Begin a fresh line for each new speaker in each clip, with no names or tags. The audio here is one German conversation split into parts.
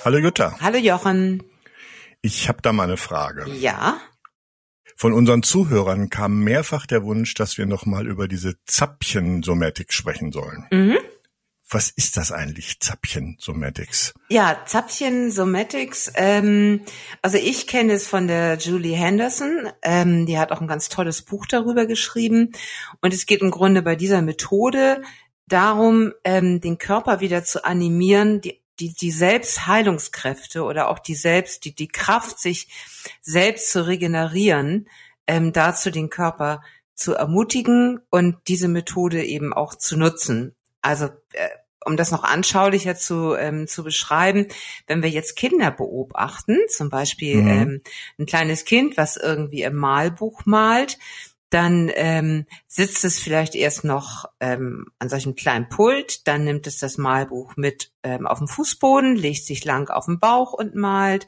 Hallo Jutta.
Hallo Jochen.
Ich habe da mal eine Frage.
Ja.
Von unseren Zuhörern kam mehrfach der Wunsch, dass wir noch mal über diese Zapfchen-Somatik sprechen sollen.
Mhm.
Was ist das eigentlich, Zapfchen-Somatics?
Ja, Zapfchen-Somatics. Ähm, also ich kenne es von der Julie Henderson. Ähm, die hat auch ein ganz tolles Buch darüber geschrieben. Und es geht im Grunde bei dieser Methode darum, ähm, den Körper wieder zu animieren, die die, die Selbstheilungskräfte oder auch die Selbst, die, die Kraft, sich selbst zu regenerieren, ähm, dazu den Körper zu ermutigen und diese Methode eben auch zu nutzen. Also äh, um das noch anschaulicher zu, ähm, zu beschreiben, wenn wir jetzt Kinder beobachten, zum Beispiel mhm. ähm, ein kleines Kind, was irgendwie im Malbuch malt, dann ähm, sitzt es vielleicht erst noch ähm, an solchem kleinen Pult, dann nimmt es das Malbuch mit ähm, auf den Fußboden, legt sich lang auf den Bauch und malt,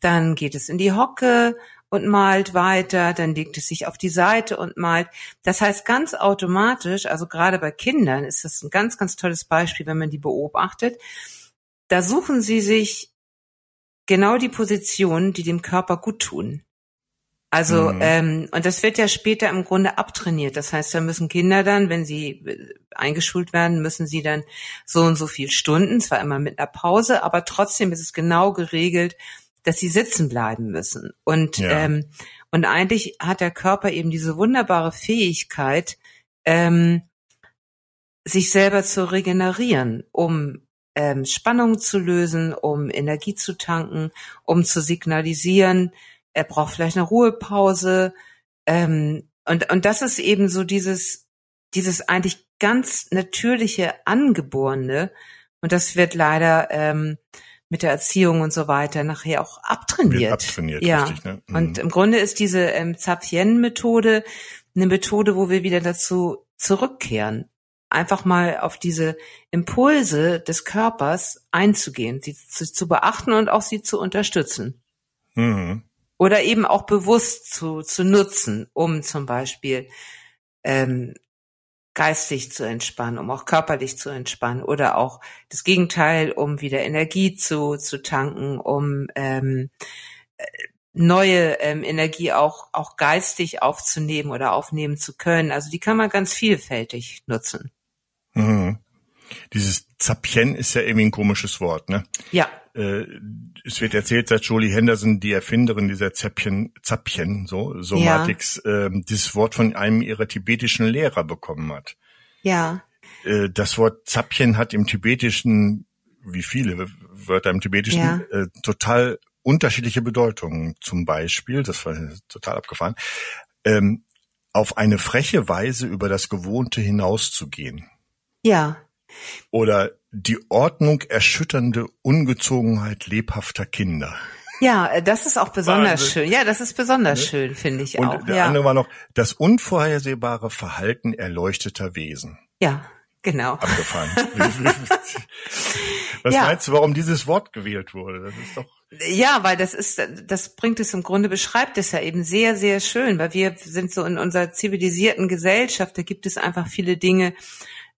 dann geht es in die Hocke und malt weiter, dann legt es sich auf die Seite und malt. Das heißt ganz automatisch, also gerade bei Kindern ist das ein ganz, ganz tolles Beispiel, wenn man die beobachtet. Da suchen sie sich genau die Positionen, die dem Körper gut tun. Also, mhm. ähm, und das wird ja später im Grunde abtrainiert. Das heißt, da müssen Kinder dann, wenn sie äh, eingeschult werden, müssen sie dann so und so viel Stunden, zwar immer mit einer Pause, aber trotzdem ist es genau geregelt, dass sie sitzen bleiben müssen. Und, ja. ähm, und eigentlich hat der Körper eben diese wunderbare Fähigkeit, ähm, sich selber zu regenerieren, um ähm, Spannung zu lösen, um Energie zu tanken, um zu signalisieren, er braucht vielleicht eine Ruhepause. Ähm, und, und das ist eben so dieses, dieses eigentlich ganz natürliche Angeborene. Und das wird leider ähm, mit der Erziehung und so weiter nachher auch abtrainiert. Wird
abtrainiert,
ja.
Richtig, ne?
mhm. Und im Grunde ist diese ähm, Zapien-Methode eine Methode, wo wir wieder dazu zurückkehren, einfach mal auf diese Impulse des Körpers einzugehen, sie zu, zu beachten und auch sie zu unterstützen. Mhm. Oder eben auch bewusst zu, zu nutzen, um zum Beispiel ähm, geistig zu entspannen, um auch körperlich zu entspannen oder auch das Gegenteil, um wieder Energie zu, zu tanken, um ähm, äh, neue ähm, Energie auch, auch geistig aufzunehmen oder aufnehmen zu können. Also die kann man ganz vielfältig nutzen.
Mhm. Dieses Zapien ist ja irgendwie ein komisches Wort, ne?
Ja.
Äh, es wird erzählt, dass Jolie Henderson, die Erfinderin dieser Zapien, Zapien so, Somatics, ja. äh, dieses Wort von einem ihrer tibetischen Lehrer bekommen hat.
Ja.
Äh, das Wort Zapien hat im Tibetischen, wie viele Wörter im Tibetischen, ja. äh, total unterschiedliche Bedeutungen. Zum Beispiel, das war total abgefahren, ähm, auf eine freche Weise über das Gewohnte hinauszugehen.
Ja.
Oder die Ordnung erschütternde Ungezogenheit lebhafter Kinder.
Ja, äh, das ist auch besonders Wahnsinn. schön. Ja, das ist besonders ne? schön, finde ich
Und
auch.
der
ja.
andere war noch das unvorhersehbare Verhalten erleuchteter Wesen.
Ja, genau.
Abgefahren. Was ja. meinst du, warum dieses Wort gewählt wurde? Das ist doch
ja, weil das ist, das bringt es im Grunde, beschreibt es ja eben sehr, sehr schön, weil wir sind so in unserer zivilisierten Gesellschaft, da gibt es einfach viele Dinge,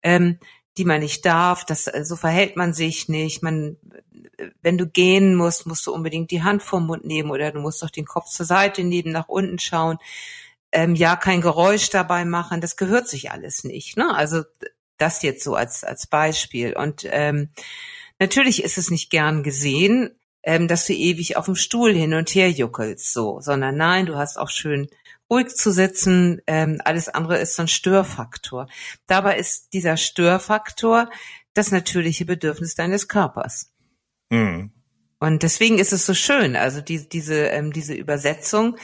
ähm, die man nicht darf, das, äh, so verhält man sich nicht, man, wenn du gehen musst, musst du unbedingt die Hand vom Mund nehmen oder du musst doch den Kopf zur Seite nehmen, nach unten schauen, ähm, ja, kein Geräusch dabei machen, das gehört sich alles nicht, ne? Also, das jetzt so als, als Beispiel. Und, ähm, natürlich ist es nicht gern gesehen, ähm, dass du ewig auf dem Stuhl hin und her juckelst, so, sondern nein, du hast auch schön ruhig zu sitzen. Ähm, alles andere ist so ein Störfaktor. Dabei ist dieser Störfaktor das natürliche Bedürfnis deines Körpers. Mhm. Und deswegen ist es so schön. Also die, diese, ähm, diese Übersetzung,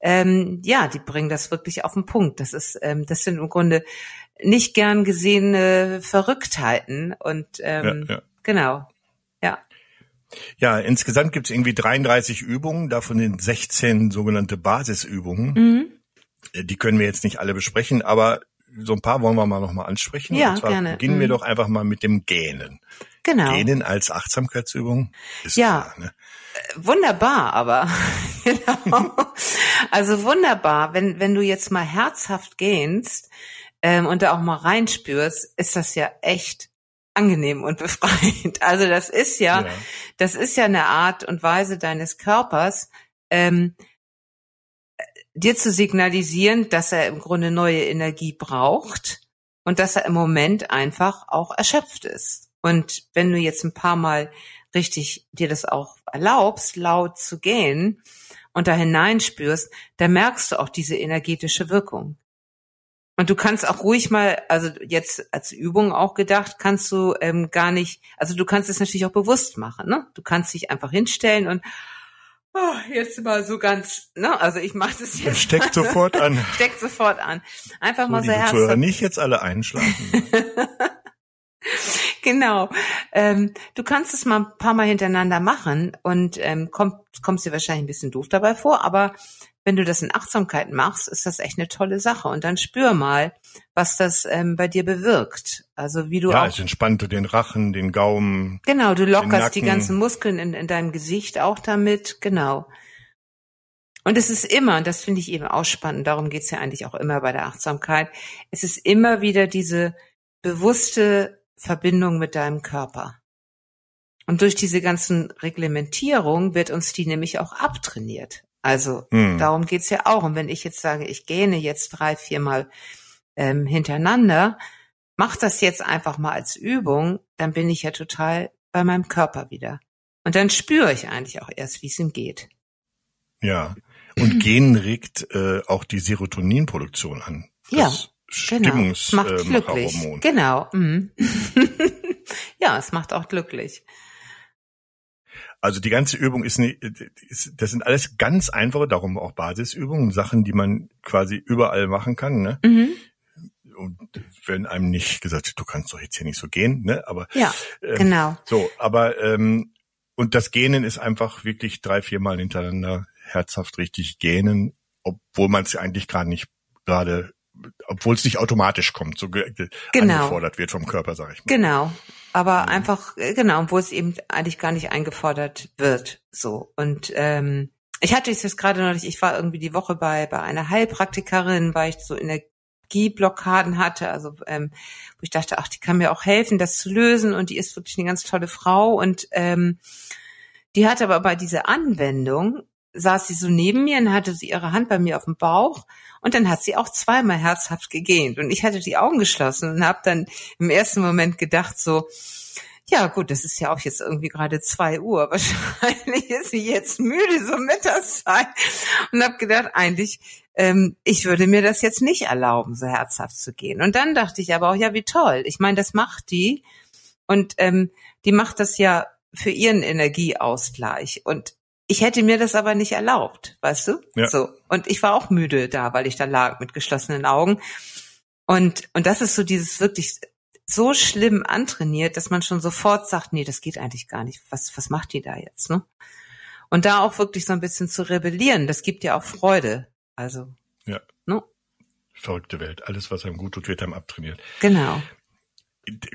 ähm, ja, die bringen das wirklich auf den Punkt. Das ist, ähm, das sind im Grunde nicht gern gesehene Verrücktheiten. Und ähm, ja, ja. genau. Ja,
insgesamt gibt es irgendwie 33 Übungen, davon sind 16 sogenannte Basisübungen. Mhm. Äh, die können wir jetzt nicht alle besprechen, aber so ein paar wollen wir mal nochmal ansprechen.
Ja, Und zwar gerne.
Beginnen mhm. wir doch einfach mal mit dem Gähnen.
Genau.
Gähnen als Achtsamkeitsübung ist
ja. klar. Ne? Äh, wunderbar, aber genau. Also wunderbar, wenn wenn du jetzt mal herzhaft gähnst ähm, und da auch mal reinspürst, ist das ja echt angenehm und befreiend. Also das ist ja, ja, das ist ja eine Art und Weise deines Körpers, ähm, dir zu signalisieren, dass er im Grunde neue Energie braucht und dass er im Moment einfach auch erschöpft ist. Und wenn du jetzt ein paar Mal richtig dir das auch erlaubst, laut zu gehen und da hineinspürst, dann merkst du auch diese energetische Wirkung. Und du kannst auch ruhig mal, also jetzt als Übung auch gedacht, kannst du ähm, gar nicht, also du kannst es natürlich auch bewusst machen, ne? Du kannst dich einfach hinstellen und oh, jetzt mal so ganz, ne? Also ich mache das jetzt.
Steckt sofort an.
Steckt sofort an. Einfach so, mal so
herzhaft. nicht jetzt alle einschlafen.
genau. Ähm, du kannst es mal ein paar Mal hintereinander machen und ähm, komm, kommst dir wahrscheinlich ein bisschen doof dabei vor, aber wenn du das in Achtsamkeit machst, ist das echt eine tolle Sache. Und dann spür mal, was das ähm, bei dir bewirkt. Also wie du
ja,
auch.
es entspannt den Rachen, den Gaumen.
Genau, du lockerst die ganzen Muskeln in, in deinem Gesicht auch damit. Genau. Und es ist immer, und das finde ich eben auch spannend, darum geht's ja eigentlich auch immer bei der Achtsamkeit, es ist immer wieder diese bewusste Verbindung mit deinem Körper. Und durch diese ganzen Reglementierungen wird uns die nämlich auch abtrainiert. Also hm. darum geht's ja auch. Und wenn ich jetzt sage, ich gähne jetzt drei, viermal ähm, hintereinander, mach das jetzt einfach mal als Übung, dann bin ich ja total bei meinem Körper wieder. Und dann spüre ich eigentlich auch erst, wie es ihm geht.
Ja. Und Gehen regt äh, auch die Serotoninproduktion an.
Das ja, genau. Es macht äh, glücklich. Genau. Mhm. ja, es macht auch glücklich.
Also die ganze Übung ist nicht, ist, das sind alles ganz einfache, darum auch Basisübungen, Sachen, die man quasi überall machen kann. Ne? Mhm. Und wenn einem nicht gesagt, du kannst doch jetzt hier nicht so gehen, ne? Aber
ja, ähm, genau.
So, aber ähm, und das Gähnen ist einfach wirklich drei, viermal hintereinander herzhaft richtig gähnen, obwohl man es eigentlich gerade nicht gerade obwohl es nicht automatisch kommt, so genau. angefordert wird vom Körper, sage ich
mal. Genau, aber mhm. einfach äh, genau, obwohl es eben eigentlich gar nicht eingefordert wird, so. Und ähm, ich hatte es jetzt gerade neulich, ich war irgendwie die Woche bei bei einer Heilpraktikerin, weil ich so Energieblockaden hatte, also ähm, wo ich dachte, ach, die kann mir auch helfen, das zu lösen. Und die ist wirklich eine ganz tolle Frau. Und ähm, die hatte aber bei dieser Anwendung saß sie so neben mir und hatte sie ihre Hand bei mir auf dem Bauch und dann hat sie auch zweimal herzhaft gegähnt und ich hatte die Augen geschlossen und habe dann im ersten Moment gedacht so, ja gut, das ist ja auch jetzt irgendwie gerade zwei Uhr. Wahrscheinlich ist sie jetzt müde, so Mittagszeit. Und habe gedacht, eigentlich, ähm, ich würde mir das jetzt nicht erlauben, so herzhaft zu gehen. Und dann dachte ich aber auch, ja, wie toll. Ich meine, das macht die. Und ähm, die macht das ja für ihren Energieausgleich. Und ich hätte mir das aber nicht erlaubt, weißt du? Ja. So. Und ich war auch müde da, weil ich da lag mit geschlossenen Augen. Und, und das ist so dieses wirklich so schlimm antrainiert, dass man schon sofort sagt, nee, das geht eigentlich gar nicht. Was, was macht die da jetzt, ne? Und da auch wirklich so ein bisschen zu rebellieren, das gibt ja auch Freude. Also.
Ja. Ne? Verrückte Welt. Alles, was einem gut tut, wird einem abtrainiert.
Genau.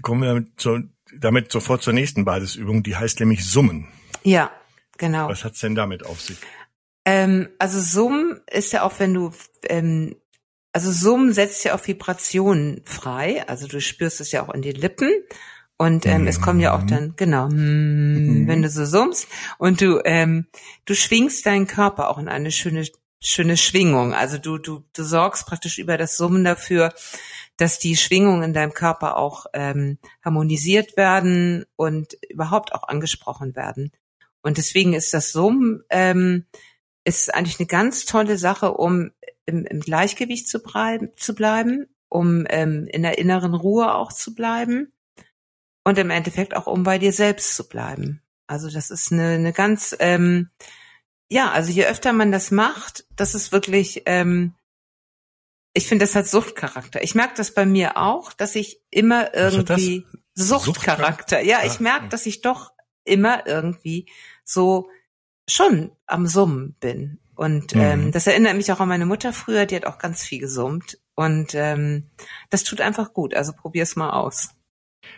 Kommen wir zu, damit sofort zur nächsten Basisübung, die heißt nämlich Summen.
Ja. Genau.
Was hat's denn damit auf sich?
Ähm, also Summen ist ja auch, wenn du, ähm, also Summen setzt ja auch Vibrationen frei. Also du spürst es ja auch in den Lippen. Und ähm, mm. es kommen ja auch dann, mhm. genau, mm, mm. wenn du so summst und du, ähm, du schwingst deinen Körper auch in eine schöne, schöne Schwingung. Also du, du, du sorgst praktisch über das Summen dafür, dass die Schwingungen in deinem Körper auch ähm, harmonisiert werden und überhaupt auch angesprochen werden. Und deswegen ist das Summen ähm, ist eigentlich eine ganz tolle Sache, um im, im Gleichgewicht zu, bleiben, zu bleiben, um ähm, in der inneren Ruhe auch zu bleiben und im Endeffekt auch um bei dir selbst zu bleiben. Also das ist eine, eine ganz ähm, ja, also je öfter man das macht, das ist wirklich ähm, ich finde, das hat Suchtcharakter. Ich merke das bei mir auch, dass ich immer irgendwie Suchtcharakter. Ja, ich ah, merke, dass ich doch immer irgendwie so schon am Summen bin. Und mhm. ähm, das erinnert mich auch an meine Mutter früher, die hat auch ganz viel gesummt. Und ähm, das tut einfach gut. Also probier's mal aus.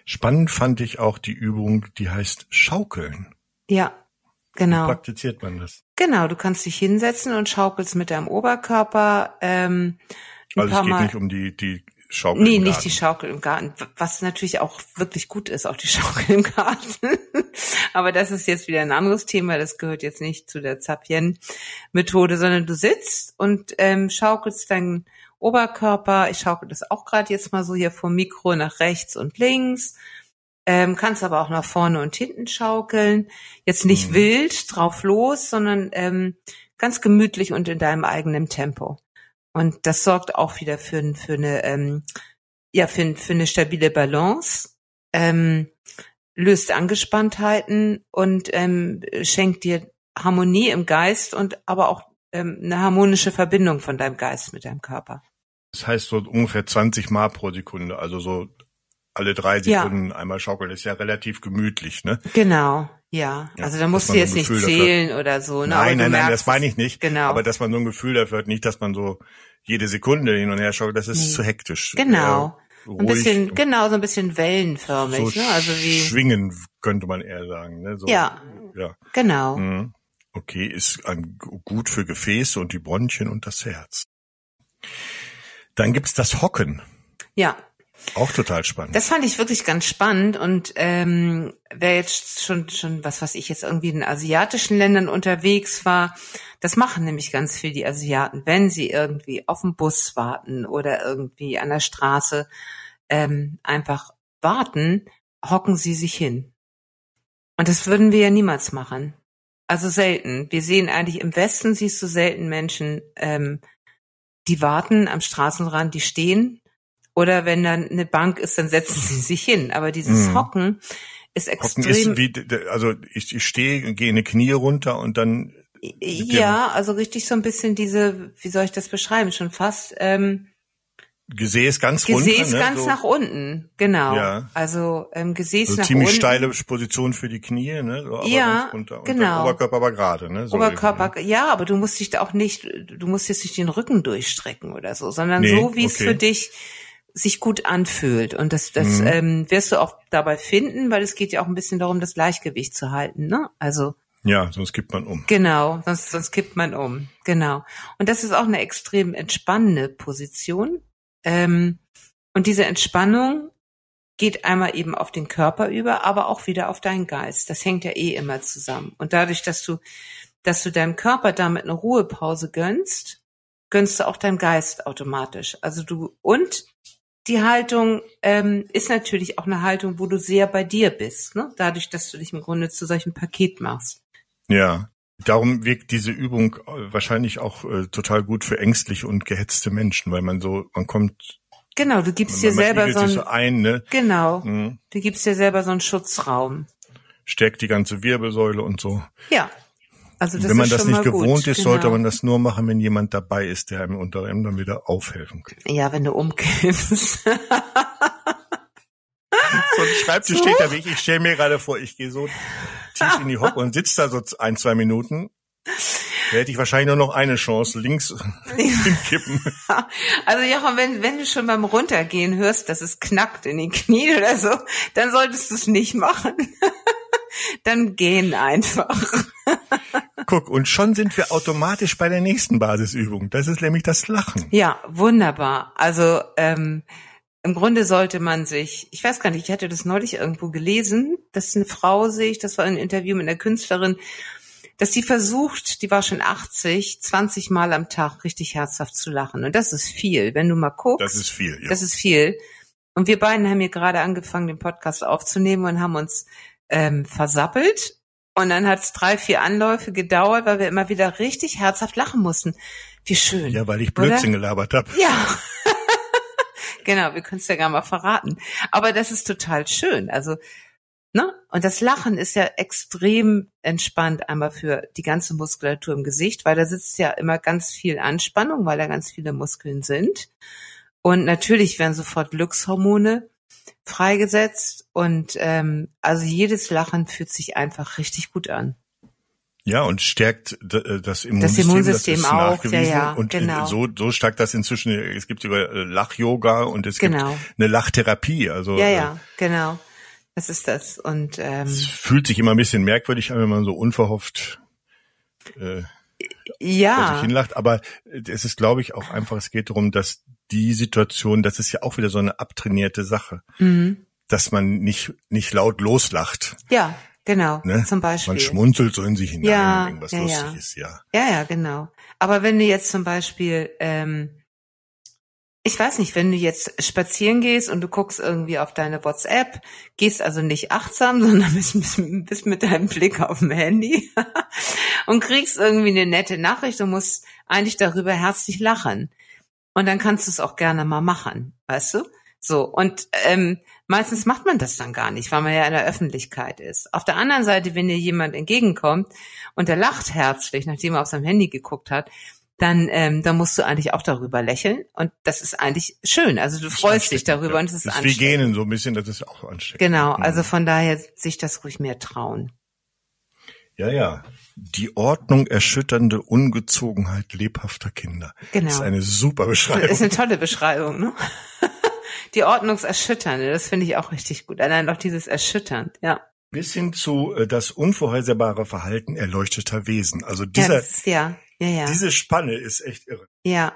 Spannend fand ich auch die Übung, die heißt Schaukeln.
Ja, genau.
Wie praktiziert man das?
Genau, du kannst dich hinsetzen und schaukelst mit deinem Oberkörper. Ähm,
also es geht mal. nicht um die, die Schaukel
nee, nicht die Schaukel im Garten, was natürlich auch wirklich gut ist, auch die Schaukel im Garten. Aber das ist jetzt wieder ein anderes Thema, das gehört jetzt nicht zu der Zapien-Methode, sondern du sitzt und ähm, schaukelst deinen Oberkörper, ich schaukel das auch gerade jetzt mal so hier vom Mikro nach rechts und links, ähm, kannst aber auch nach vorne und hinten schaukeln. Jetzt nicht
Mhm.
wild drauf los, sondern ähm, ganz gemütlich und in deinem eigenen Tempo. Und das sorgt auch wieder für, für eine, ähm, ja, für, für eine stabile Balance, ähm, löst Angespanntheiten und ähm, schenkt dir Harmonie im Geist und aber auch ähm, eine harmonische Verbindung von deinem Geist mit deinem Körper.
Das heißt so ungefähr 20 Mal pro Sekunde, also so alle drei
Ja.
Sekunden einmal schaukeln. Ist ja relativ gemütlich, ne?
Genau, ja.
Ja,
also da musst du jetzt
so
nicht
dafür-
zählen oder so. Ne?
Nein, nein, nein, das meine ich nicht.
Genau.
Aber dass man so ein Gefühl dafür hat, nicht, dass man so jede Sekunde hin und her schaukelt, das ist
Nee.
zu hektisch.
Genau.
Eher
Ein bisschen, genau, so ein bisschen wellenförmig,
so
ne? Also wie,
schwingen könnte man eher sagen. Ne? So,
Ja.
ja.
genau.
Mhm. Okay, ist ein, gut für Gefäße und die Bronchien und das Herz. Dann gibt's das Hocken.
Ja,
Auch total spannend.
Das fand ich wirklich ganz spannend und ähm, wer jetzt schon schon was was ich jetzt irgendwie in asiatischen Ländern unterwegs war, das machen nämlich ganz viel die Asiaten, wenn sie irgendwie auf den Bus warten oder irgendwie an der Straße ähm, einfach warten, hocken sie sich hin. Und das würden wir ja niemals machen. Also selten. Wir sehen eigentlich im Westen siehst du selten Menschen, ähm, die warten am Straßenrand, die stehen oder wenn dann eine Bank ist, dann setzen sie sich hin. Aber dieses
Mhm.
Hocken ist
Hocken
extrem.
ist wie, also ich, ich stehe, gehe eine Knie runter und dann
ja, also richtig so ein bisschen diese, wie soll ich das beschreiben? Schon fast ähm,
Gesäß ganz runter.
Gesäß
ne?
ganz
so,
nach unten. Genau.
Ja.
Also ähm, Gesäß
so
nach
ziemlich
unten.
steile Position für die Knie, ne? So, aber
Ja,
ganz runter.
Genau.
Oberkörper aber gerade, ne? So
Oberkörper,
irgendwie,
ja, aber du musst dich da auch nicht, du musst jetzt nicht den Rücken durchstrecken oder so, sondern
Nee,
so, wie es
okay.
für dich sich gut anfühlt. Und das, das
Mhm.
ähm, wirst du auch dabei finden, weil es geht ja auch ein bisschen darum, das Gleichgewicht zu halten. Ne? Also?
Ja, sonst kippt man um.
genau, sonst, sonst kippt man um. Genau. Und das ist auch eine extrem entspannende Position. Ähm, und diese Entspannung geht einmal eben auf den Körper über, aber auch wieder auf deinen Geist. Das hängt ja eh immer zusammen. Und dadurch, dass du, dass du deinem Körper damit eine Ruhepause gönnst, gönnst du auch deinem Geist automatisch. Also du und die Haltung ähm, ist natürlich auch eine Haltung, wo du sehr bei dir bist, ne? dadurch, dass du dich im Grunde zu solchem Paket machst.
Ja. Darum wirkt diese Übung äh, wahrscheinlich auch äh, total gut für ängstliche und gehetzte Menschen, weil man so, man kommt,
Genau, du gibst dir selber so
sich so
ein,
ein, ne?
genau,
Mhm.
du gibst dir selber so einen Schutzraum.
Stärkt die ganze Wirbelsäule und so.
Ja, also das
wenn man
ist
das nicht
mal gut.
gewohnt ist,
genau.
sollte man das nur machen, wenn jemand dabei ist, der einem unter anderem dann wieder aufhelfen kann.
Ja, wenn du umkippst.
So ein Schreibtisch
So?
steht da wie ich. Stelle mir gerade vor, ich gehe so tief in die Hocke und sitze da so ein, zwei Minuten. Da hätte ich wahrscheinlich nur noch eine Chance, links Kippen.
Also Jochen, wenn, wenn du schon beim Runtergehen hörst, dass es knackt in den Knien oder so, dann solltest du es nicht machen. dann gehen einfach.
Guck, und schon sind wir automatisch bei der nächsten Basisübung. Das ist nämlich das Lachen.
Ja, wunderbar. Also ähm, im Grunde sollte man sich, ich weiß gar nicht, ich hatte das neulich irgendwo gelesen, dass eine Frau sich, das war ein Interview mit einer Künstlerin, dass die versucht, die war schon 80, 20 Mal am Tag richtig herzhaft zu lachen. Und das ist viel, wenn du mal guckst.
Das ist viel. Ja.
Das ist viel. Und wir beiden haben hier gerade angefangen, den Podcast aufzunehmen und haben uns ähm, versappelt. Und dann hat es drei, vier Anläufe gedauert, weil wir immer wieder richtig herzhaft lachen mussten. Wie schön.
ja, weil ich Blödsinn gelabert habe.
Ja. genau, wir können es ja gar mal verraten. Aber das ist total schön. Also, ne? Und das Lachen ist ja extrem entspannt einmal für die ganze Muskulatur im Gesicht, weil da sitzt ja immer ganz viel Anspannung, weil da ganz viele Muskeln sind. Und natürlich werden sofort Glückshormone freigesetzt und ähm, also jedes Lachen fühlt sich einfach richtig gut an.
Ja, und stärkt äh, das Immunsystem.
Immunsystem
ist
auch, ja, ja,
und
genau.
so, so stark das inzwischen, es gibt sogar äh, Lach-Yoga und es
Genau.
gibt eine Lachtherapie. Also
Ja,
äh,
ja, genau. Das ist das. Und ähm,
es fühlt sich immer ein bisschen merkwürdig an, wenn man so unverhofft äh,
ja,
hinlacht. Aber es ist, glaube ich, auch einfach, es geht darum, dass die Situation, das ist ja auch wieder so eine abtrainierte Sache, mhm. dass man nicht, nicht laut loslacht.
Ja, genau, ne? zum Beispiel.
Man schmunzelt so in sich hinein,
ja,
wenn irgendwas
ja,
lustig
ja.
ist, ja.
Ja, ja, genau. Aber wenn du jetzt zum Beispiel, ähm, ich weiß nicht, wenn du jetzt spazieren gehst und du guckst irgendwie auf deine WhatsApp, gehst also nicht achtsam, sondern bist, bist, bist mit deinem Blick auf dem Handy und kriegst irgendwie eine nette Nachricht und musst eigentlich darüber herzlich lachen. Und dann kannst du es auch gerne mal machen, weißt du? So, und ähm, meistens macht man das dann gar nicht, weil man ja in der Öffentlichkeit ist. Auf der anderen Seite, wenn dir jemand entgegenkommt und der lacht herzlich, nachdem er auf seinem Handy geguckt hat, dann, ähm, dann musst du eigentlich auch darüber lächeln. Und das ist eigentlich schön. Also du freust dich darüber
ja.
und es ist
das ist
ansteckend.
wie Genen so ein bisschen, das ist auch ansteckend.
Genau,
Mhm.
also von daher sich das ruhig mehr trauen.
Ja, ja. Die Ordnung erschütternde Ungezogenheit lebhafter Kinder.
Genau.
Das ist eine super Beschreibung.
Das ist eine tolle Beschreibung, ne? Die Ordnungserschütternde, das finde ich auch richtig gut. Allein auch dieses erschütternd, ja.
Bis hin zu äh, das unvorhersehbare Verhalten erleuchteter Wesen. Also
Ja,
dieser,
das ist, ja, ja, ja.
diese Spanne ist echt irre.
ja,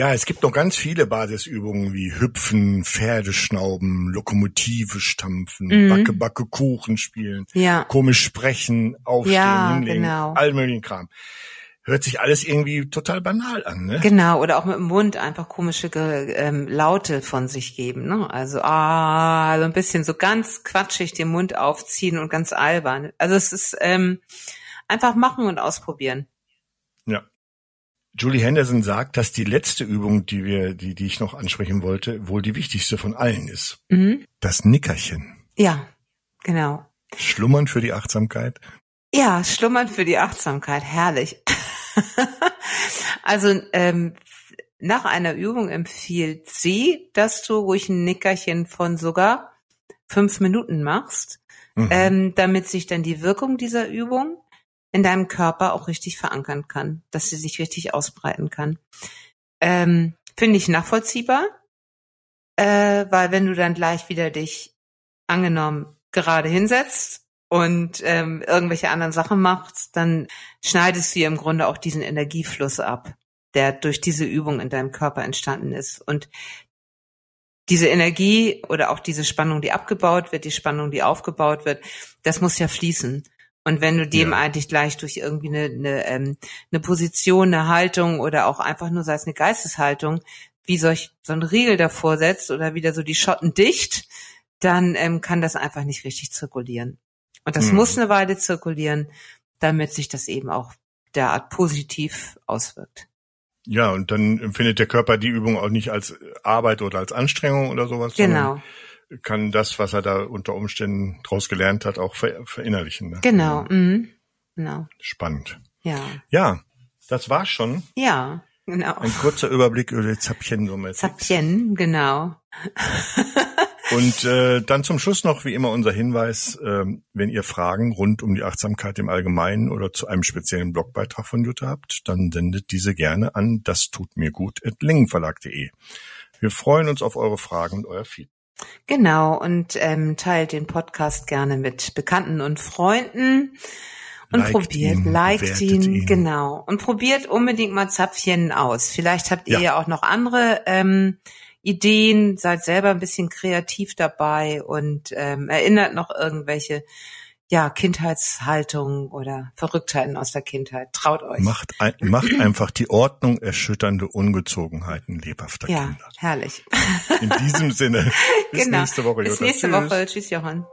Ja, es gibt noch ganz viele Basisübungen wie Hüpfen, Pferdeschnauben, Lokomotive stampfen,
Mhm.
Backe, Backe, Kuchen spielen,
ja,
komisch sprechen, aufstehen,
Ja,
hinlegen,
genau.
all möglichen Kram. Hört sich alles irgendwie total banal an, ne?
genau. Oder auch mit dem Mund einfach komische ähm, Laute von sich geben, ne? Also, ah, so ein bisschen so ganz quatschig den Mund aufziehen und ganz albern. Also es ist ähm, einfach machen und ausprobieren.
Julie Henderson sagt, dass die letzte Übung, die wir, die, die ich noch ansprechen wollte, wohl die wichtigste von allen ist.
Mhm.
Das Nickerchen.
Ja, genau.
Schlummern für die Achtsamkeit.
Ja, schlummern für die Achtsamkeit, herrlich. also ähm, nach einer Übung empfiehlt sie, dass du ruhig ein Nickerchen von sogar fünf Minuten machst,
Mhm.
ähm, damit sich dann die Wirkung dieser Übung in deinem Körper auch richtig verankern kann, dass sie sich richtig ausbreiten kann. Ähm, Finde ich nachvollziehbar, äh, weil wenn du dann gleich wieder dich angenommen gerade hinsetzt und ähm, irgendwelche anderen Sachen machst, dann schneidest du im Grunde auch diesen Energiefluss ab, der durch diese Übung in deinem Körper entstanden ist. Und diese Energie oder auch diese Spannung, die abgebaut wird, die Spannung, die aufgebaut wird, das muss ja fließen. Und wenn du dem
Ja.
eigentlich gleich durch irgendwie eine, eine, ähm, eine Position, eine Haltung oder auch einfach nur sei es eine Geisteshaltung, wie solch so ein Riegel davor setzt oder wieder so die Schotten dicht, dann ähm, kann das einfach nicht richtig zirkulieren. Und das
Mhm.
muss eine Weile zirkulieren, damit sich das eben auch derart positiv auswirkt.
Ja, und dann empfindet der Körper die Übung auch nicht als Arbeit oder als Anstrengung oder sowas,
Genau,
kann das, was er da unter Umständen draus gelernt hat, auch ver verinnerlichen. Ne?
genau, mhm. genau,
Spannend.
ja,
Ja, das war's schon.
ja, genau.
Ein kurzer Überblick über die Zapien-Summe.
Zapien, genau.
Und äh, dann zum Schluss noch wie immer unser Hinweis, ähm, wenn ihr Fragen rund um die Achtsamkeit im Allgemeinen oder zu einem speziellen Blogbeitrag von Jutta habt, dann sendet diese gerne an das tut mir gut at lingenverlag.de. Wir freuen uns auf eure Fragen und euer Feedback.
Genau, und ähm, teilt den Podcast gerne mit Bekannten und Freunden und
Liked
probiert,
ihn,
liked ihn,
ihn.
genau. Und probiert unbedingt mal Zapfchen aus. Vielleicht habt ihr
Ja.
ja, auch noch andere ähm, Ideen, seid selber ein bisschen kreativ dabei und ähm, erinnert noch irgendwelche ja, Kindheitshaltungen oder Verrücktheiten aus der Kindheit. Traut euch.
Macht, ein, macht einfach die Ordnung erschütternde Ungezogenheiten lebhafter
ja,
Kinder.
herrlich.
In diesem Sinne, bis
genau.
nächste Woche.
Bis
Jutta.
nächste
Tschüss.
Woche. Tschüss, Johann.